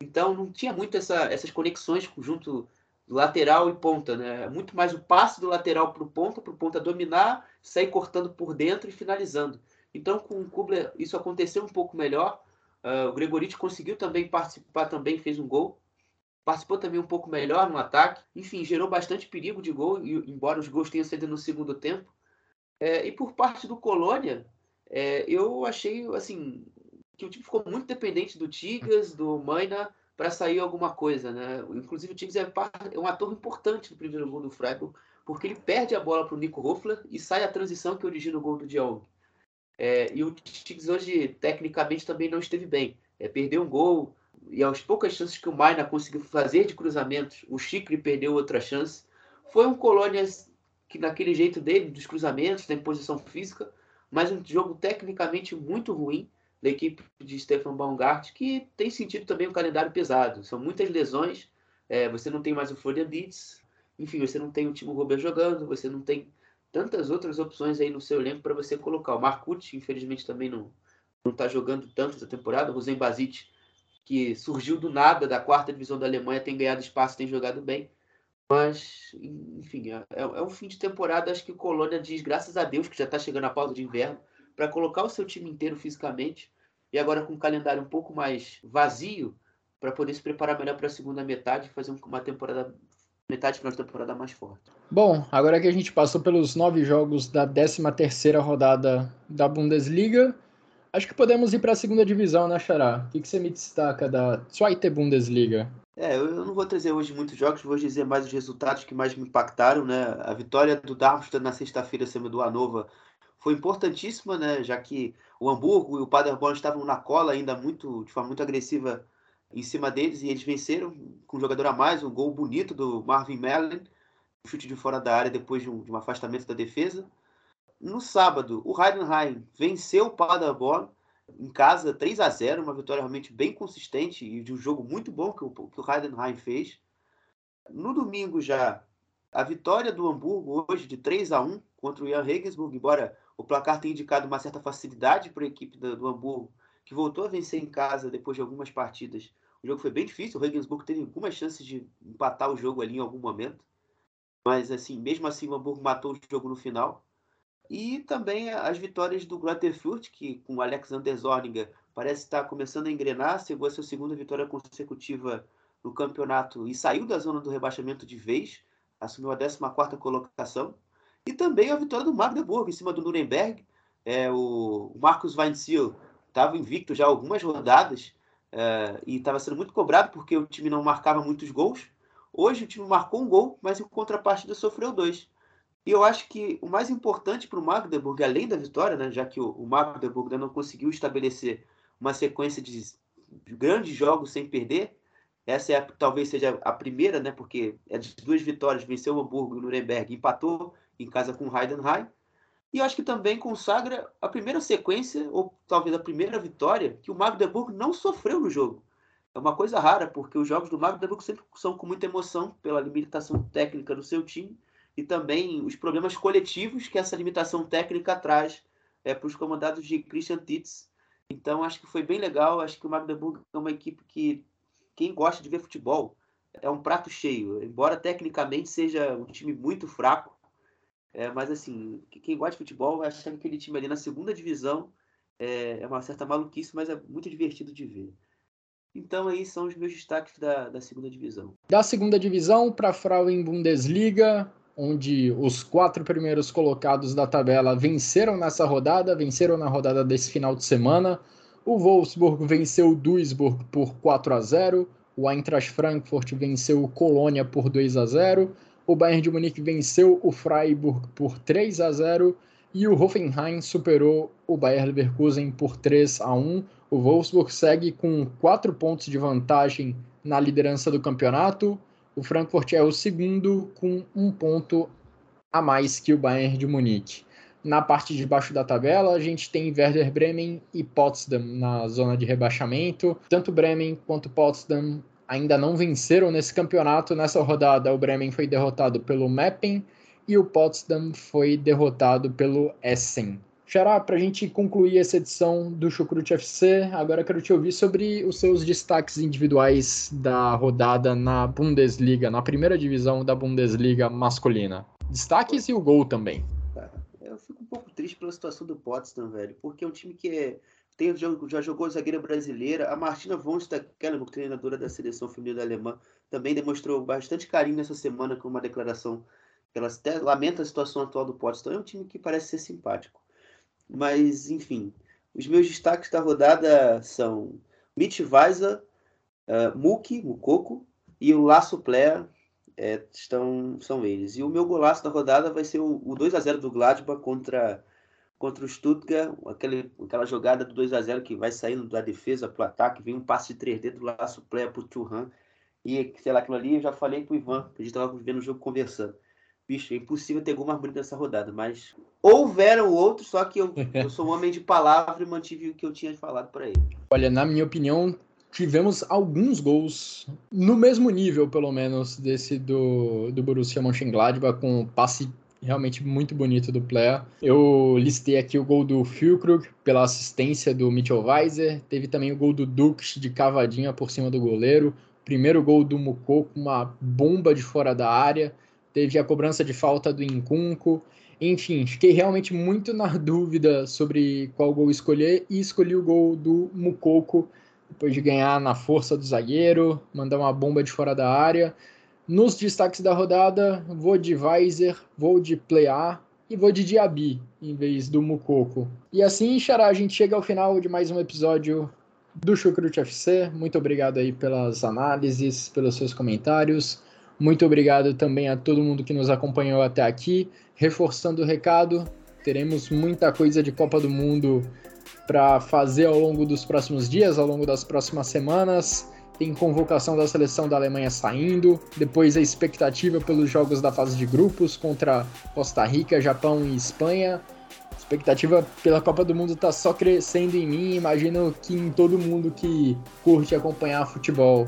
então não tinha muito essa, essas conexões junto lateral e ponta, né? Muito mais o passe do lateral para o ponta, para o ponta dominar, sair cortando por dentro e finalizando. Então com o Kubler isso aconteceu um pouco melhor. Uh, o Gregoriti conseguiu também participar, também fez um gol. Participou também um pouco melhor no ataque. Enfim, gerou bastante perigo de gol, embora os gols tenham sido no segundo tempo. É, e por parte do Colônia, é, eu achei assim que o time ficou muito dependente do Tigres, do Maina, para sair alguma coisa, né? Inclusive o Tigres é, é, um ator importante no primeiro gol do Freiburg, porque ele perde a bola para o Nico Hoffler e sai a transição que origina o gol do Diong. É, e o Tigres hoje, tecnicamente, também não esteve bem. É, perdeu um gol, e aos poucas chances que o Maina conseguiu fazer de cruzamentos, o Chicre perdeu outra chance. Foi um Colônia que, naquele jeito dele, dos cruzamentos, da imposição física, mas um jogo tecnicamente muito ruim da equipe de Stefan Baumgart, que tem sentido também um calendário pesado. São muitas lesões, é, você não tem mais o Florian Dietz, enfim, você não tem o Timo Robert jogando, você não tem tantas outras opções aí no seu elenco para você colocar. O Marcucci, infelizmente, também não não está jogando tanto essa temporada. O Rosen que surgiu do nada da quarta divisão da Alemanha, tem ganhado espaço, tem jogado bem. Mas, enfim, é, é um fim de temporada. Acho que o Colônia diz, graças a Deus, que já está chegando a pausa de inverno, para colocar o seu time inteiro fisicamente e agora com um calendário um pouco mais vazio para poder se preparar melhor para a segunda metade e fazer uma temporada metade final de temporada mais forte. Bom, agora que a gente passou pelos nove jogos da 13 terceira rodada da Bundesliga, acho que podemos ir para a segunda divisão, né, Xará? O que, que você me destaca da Zweite Bundesliga? É, eu não vou trazer hoje muitos jogos, vou dizer mais os resultados que mais me impactaram, né? A vitória do Darmstadt na sexta-feira cima do Hannover foi importantíssima, né? Já que o Hamburgo e o Paderborn estavam na cola ainda muito, de forma muito agressiva em cima deles e eles venceram com um jogador a mais, um gol bonito do Marvin Merlin, um chute de fora da área depois de um, de um afastamento da defesa. No sábado, o Heidenheim venceu o Paderborn em casa 3 a 0 uma vitória realmente bem consistente e de um jogo muito bom que o, que o Heidenheim fez. No domingo já, a vitória do Hamburgo hoje de 3 a 1 contra o Jan Regensburg, embora o placar tem indicado uma certa facilidade para a equipe do, do, Hamburgo, que voltou a vencer em casa depois de algumas partidas. O jogo foi bem difícil, o Regensburg teve algumas chances de empatar o jogo ali em algum momento. Mas, assim, mesmo assim, o Hamburgo matou o jogo no final. E também as vitórias do Greuther Fürth, que com o Alexander Zorniger parece estar começando a engrenar, chegou a sua segunda vitória consecutiva no campeonato e saiu da zona do rebaixamento de vez, assumiu a 14ª colocação. E também a vitória do Magdeburg em cima do Nuremberg. É, o Marcos Weinziel estava invicto já algumas rodadas é, e estava sendo muito cobrado porque o time não marcava muitos gols. Hoje o time marcou um gol, mas em contrapartida sofreu dois. E eu acho que o mais importante para o Magdeburg, além da vitória, né, já que o, Magdeburg ainda não conseguiu estabelecer uma sequência de grandes jogos sem perder, essa é a, talvez seja a primeira, né, porque é de duas vitórias, venceu o Hamburgo e o Nuremberg, empatou em casa com o Heidenheim. E eu acho que também consagra a primeira sequência, ou talvez a primeira vitória, que o Magdeburg não sofreu no jogo. É uma coisa rara, porque os jogos do Magdeburg sempre são com muita emoção pela limitação técnica do seu time e também os problemas coletivos que essa limitação técnica traz é, para os comandados de Christian Titz. Então, acho que foi bem legal. Acho que o Magdeburg é uma equipe que, quem gosta de ver futebol, é um prato cheio. Embora tecnicamente seja um time muito fraco, é, mas assim, quem gosta de futebol acha que aquele time ali na segunda divisão é, é, uma certa maluquice, mas é muito divertido de ver. Então aí são os meus destaques da, da segunda divisão. Da segunda divisão para a Frauen Bundesliga, onde os quatro primeiros colocados da tabela venceram nessa rodada, venceram na rodada desse final de semana. O Wolfsburg venceu o Duisburg por 4 a 0, o Eintracht Frankfurt venceu o Colônia por 2 a 0, o Bayern de Munique venceu o Freiburg por 3 a 0 e o Hoffenheim superou o Bayer Leverkusen por 3 a 1. O Wolfsburg segue com 4 pontos de vantagem na liderança do campeonato. O Frankfurt é o segundo com um ponto a mais que o Bayern de Munique. Na parte de baixo da tabela, a gente tem Werder Bremen e Potsdam na zona de rebaixamento. Tanto Bremen quanto Potsdam ainda não venceram nesse campeonato. Nessa rodada, o Bremen foi derrotado pelo Meppen e o Potsdam foi derrotado pelo Essen. Xará, para a gente concluir essa edição do Chucrute FC, agora quero te ouvir sobre os seus destaques individuais da rodada na Bundesliga, na primeira divisão da Bundesliga masculina. Destaques e o gol também. Eu fico um pouco triste pela situação do Potsdam, velho, porque é um time que é, tem, já, já jogou zagueira brasileira. A Martina von Stackelmo, treinadora da seleção feminina alemã, também demonstrou bastante carinho nessa semana com uma declaração ela até lamenta a situação atual do Potsdam. É um time que parece ser simpático. Mas, enfim, os meus destaques da rodada são Mitch Weiser, uh, Muki, Mukoko e o Laço Player é, estão, são eles. E o meu golaço da rodada vai ser o, o 2 a 0 do Gladbach contra, contra o Stuttgart, aquele, aquela jogada do 2 a 0 que vai saindo da defesa para o ataque, vem um passe de 3D do Laço Player para o Churran. E, sei lá, aquilo ali eu já falei para o Ivan, que a gente estava vendo o jogo conversando bicho, é impossível ter gol mais bonito nessa rodada, mas houveram outros, só que eu, eu sou um homem de palavra e mantive o que eu tinha falado para ele. Olha, na minha opinião, tivemos alguns gols no mesmo nível, pelo menos, desse do, do Borussia Mönchengladbach, com um passe realmente muito bonito do player. Eu listei aqui o gol do Füllkrug pela assistência do Mitchell Weiser, teve também o gol do Dux de cavadinha por cima do goleiro, primeiro gol do Mukoko, uma bomba de fora da área, teve a cobrança de falta do Incunco. Enfim, fiquei realmente muito na dúvida sobre qual gol escolher e escolhi o gol do Mukoko, depois de ganhar na força do zagueiro, mandar uma bomba de fora da área. Nos destaques da rodada, vou de Weiser, vou de Playar e vou de Diaby em vez do Mukoko. E assim, Xará, a gente chega ao final de mais um episódio do Chucrute FC. Muito obrigado aí pelas análises, pelos seus comentários. Muito obrigado também a todo mundo que nos acompanhou até aqui. Reforçando o recado, teremos muita coisa de Copa do Mundo para fazer ao longo dos próximos dias, ao longo das próximas semanas. Tem convocação da seleção da Alemanha saindo, depois a expectativa pelos jogos da fase de grupos contra Costa Rica, Japão e Espanha. A expectativa pela Copa do Mundo está só crescendo em mim, imagino que em todo mundo que curte acompanhar futebol.